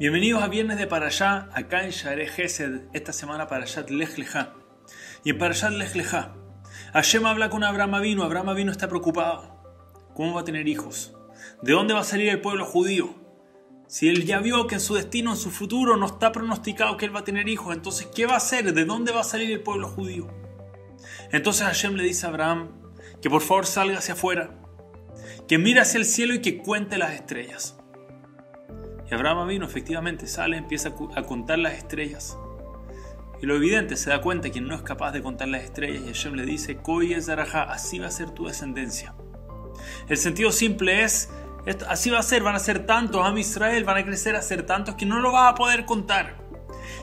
Bienvenidos a Viernes de Parashá, acá en Share Gesed, esta semana Parashat Lech Lechá. Y en Parashat Lech Lechá, Hashem habla con Abraham Avino, Abraham Avino está preocupado. ¿Cómo va a tener hijos? ¿De dónde va a salir el pueblo judío? Si él ya vio que en su destino, en su futuro, no está pronosticado que él va a tener hijos, entonces ¿qué va a hacer? ¿De dónde va a salir el pueblo judío? Entonces Hashem le dice a Abraham que por favor salga hacia afuera, que mire hacia el cielo y que cuente las estrellas. Y Abraham vino, efectivamente, sale, empieza a contar las estrellas. Y lo evidente, se da cuenta que no es capaz de contar las estrellas y Hashem le dice, Koi Zaraja, así va a ser tu descendencia. El sentido simple es, así va a ser, van a ser tantos, a Israel van a crecer a ser tantos que no lo vas a poder contar.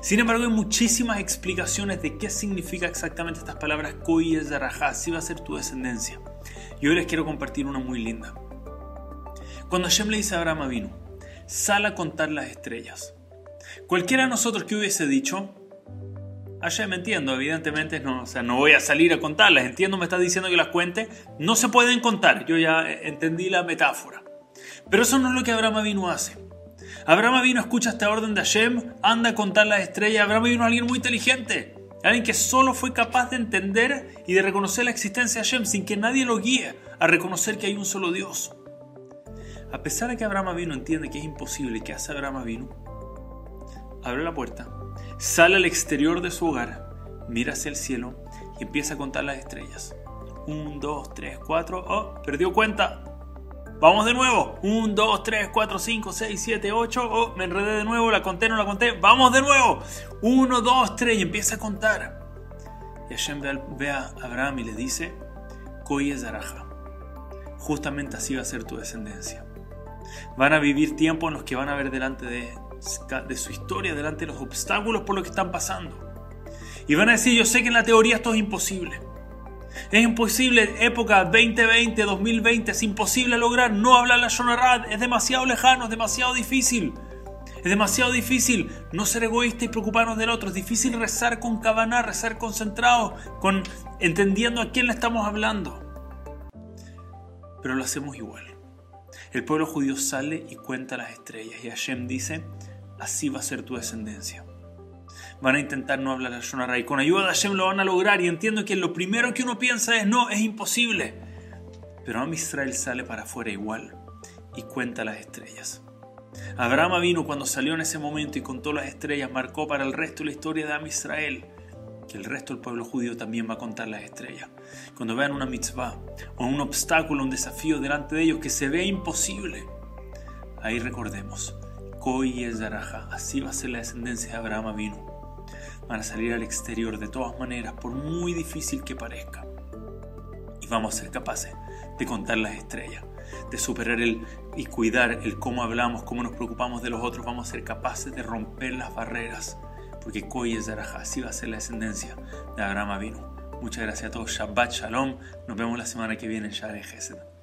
Sin embargo, hay muchísimas explicaciones de qué significa exactamente estas palabras Koi Zaraja, así va a ser tu descendencia. Y hoy les quiero compartir una muy linda. Cuando Hashem le dice a Abraham vino, sal a contar las estrellas. Cualquiera de nosotros que hubiese dicho, allá me entiendo, evidentemente no, o sea, no voy a salir a contarlas, entiendo, me estás diciendo que las cuente, no se pueden contar, yo ya entendí la metáfora. Pero eso no es lo que Abraham vino hace. Abraham vino escucha esta orden de Hashem, anda a contar las estrellas, Abraham vino alguien muy inteligente, alguien que solo fue capaz de entender y de reconocer la existencia de Hashem sin que nadie lo guíe a reconocer que hay un solo Dios. A pesar de que Abraham vino entiende que es imposible, ¿qué hace Abraham vino? Abre la puerta, sale al exterior de su hogar, mira hacia el cielo y empieza a contar las estrellas. Un, dos, tres, cuatro. Oh, perdió cuenta. Vamos de nuevo. Un, dos, tres, cuatro, cinco, seis, siete, ocho. Oh, me enredé de nuevo, la conté, no la conté. Vamos de nuevo. Uno, dos, tres y empieza a contar. Y Hashem ve a Abraham y le dice, Koi es Zaraja. Justamente así va a ser tu descendencia. Van a vivir tiempos en los que van a ver delante de, su historia, delante de los obstáculos por los que están pasando. Y van a decir, yo sé que en la teoría esto es imposible. Es imposible, época 2020, 2020, es imposible lograr no hablar la Shonarad, es demasiado lejano, es demasiado difícil. Es demasiado difícil no ser egoísta y preocuparnos del otro. Es difícil rezar con cabana, rezar concentrado, con entendiendo a quién le estamos hablando. Pero lo hacemos igual. El pueblo judío sale y cuenta las estrellas y Hashem dice, así va a ser tu descendencia. Van a intentar no hablar al Shonara y con ayuda de Hashem lo van a lograr y entiendo que lo primero que uno piensa es no, es imposible. Pero Am Israel sale para afuera igual y cuenta las estrellas. Abraham vino cuando salió en ese momento y contó las estrellas, marcó para el resto la historia de Am Israel que el resto del pueblo judío también va a contar las estrellas. Cuando vean una mitzvah o un obstáculo, un desafío delante de ellos que se ve imposible, ahí recordemos, Koi es Daraja, así va a ser la descendencia de Abraham vino. Van a salir al exterior de todas maneras, por muy difícil que parezca. Y vamos a ser capaces de contar las estrellas, de superar el y cuidar el cómo hablamos, cómo nos preocupamos de los otros. Vamos a ser capaces de romper las barreras porque Koi es Araja, así va a ser la descendencia de Abraham vino. Muchas gracias a todos, Shabbat Shalom, nos vemos la semana que viene en Share.